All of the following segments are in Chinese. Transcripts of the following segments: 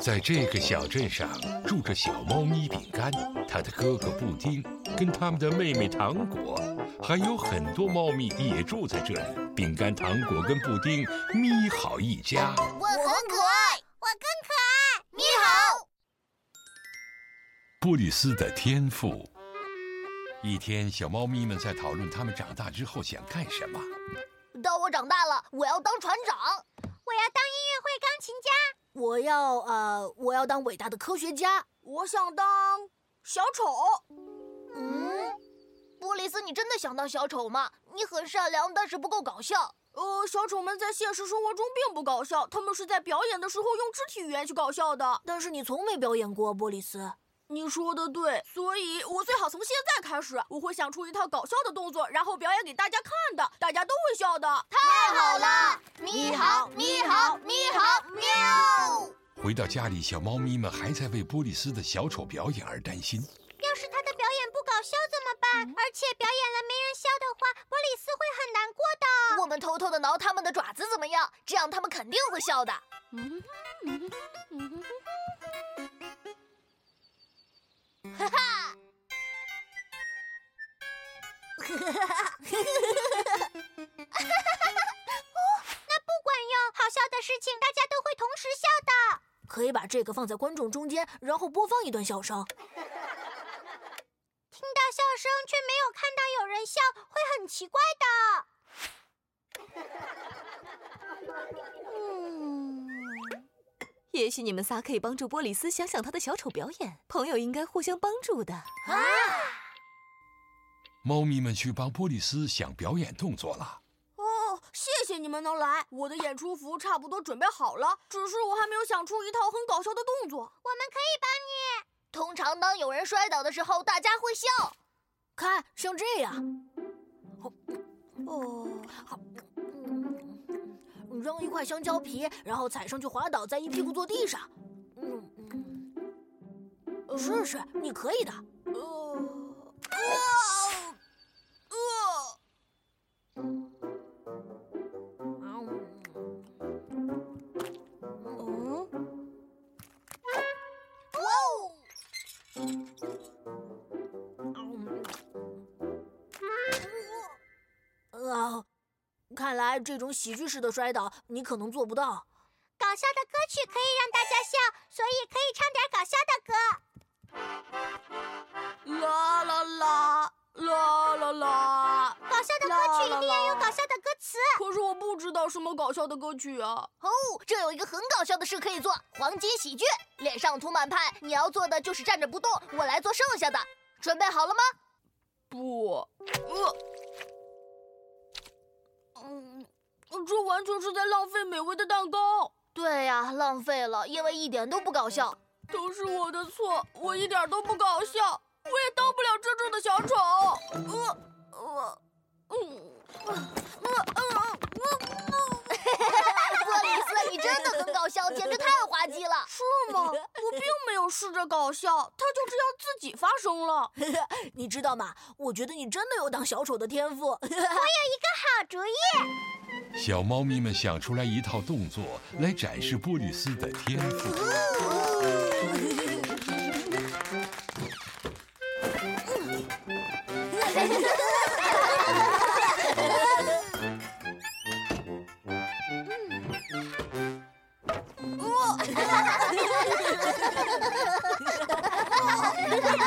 在这个小镇上住着小猫咪饼干，它的哥哥布丁，跟他们的妹妹糖果，还有很多猫咪也住在这里。饼干、糖果跟布丁咪好一家。我很可爱，我更可爱。你好，布里斯的天赋。一天，小猫咪们在讨论它们长大之后想干什么。当我长大了，我要当船长，我要当音乐会钢琴家，我要呃，我要当伟大的科学家，我想当小丑。嗯，波利斯，你真的想当小丑吗？你很善良，但是不够搞笑。呃，小丑们在现实生活中并不搞笑，他们是在表演的时候用肢体语言去搞笑的。但是你从没表演过，波利斯。你说的对，所以我最好从现在开始，我会想出一套搞笑的动作，然后表演给大家看的，大家都会笑的。太好了！你好，你好！回到家里，小猫咪们还在为波利斯的小丑表演而担心。要是他的表演不搞笑怎么办？而且表演了没人笑的话，波利斯会很难过的。我们偷偷的挠他们的爪子怎么样？这样他们肯定会笑的。哈，哈哈哈哈哈！哦，那不管用，好笑的事情大家都会同时笑的。可以把这个放在观众中间，然后播放一段笑声。听到笑声却没有看到有人笑，会很奇怪的。嗯。也许你们仨可以帮助波里斯想想他的小丑表演。朋友应该互相帮助的。啊！猫咪们去帮波利斯想表演动作了。哦，谢谢你们能来。我的演出服差不多准备好了，只是我还没有想出一套很搞笑的动作。我们可以帮你。通常当有人摔倒的时候，大家会笑。看，像这样。哦，好。扔一块香蕉皮，然后踩上去滑倒，再一屁股坐地上。嗯嗯，试试，你可以的。看来这种喜剧式的摔倒，你可能做不到。搞笑的歌曲可以让大家笑，所以可以唱点搞笑的歌。啦啦啦啦啦啦！搞笑的歌曲一定要有搞笑的歌词。可是我不知道什么搞笑的歌曲啊。哦，这有一个很搞笑的事可以做：黄金喜剧，脸上涂满派。你要做的就是站着不动，我来做剩下的。准备好了吗？不，呃。嗯，这完全是在浪费美味的蛋糕。对呀，浪费了，因为一点都不搞笑。都是我的错，我一点都不搞笑，我也当不了真正的小丑。呃呃试着搞笑，它就这样自己发生了。你知道吗？我觉得你真的有当小丑的天赋。我有一个好主意。小猫咪们想出来一套动作来展示波利斯的天赋。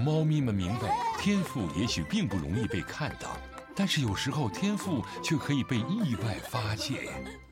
猫咪们明白，天赋也许并不容易被看到，但是有时候天赋却可以被意外发现。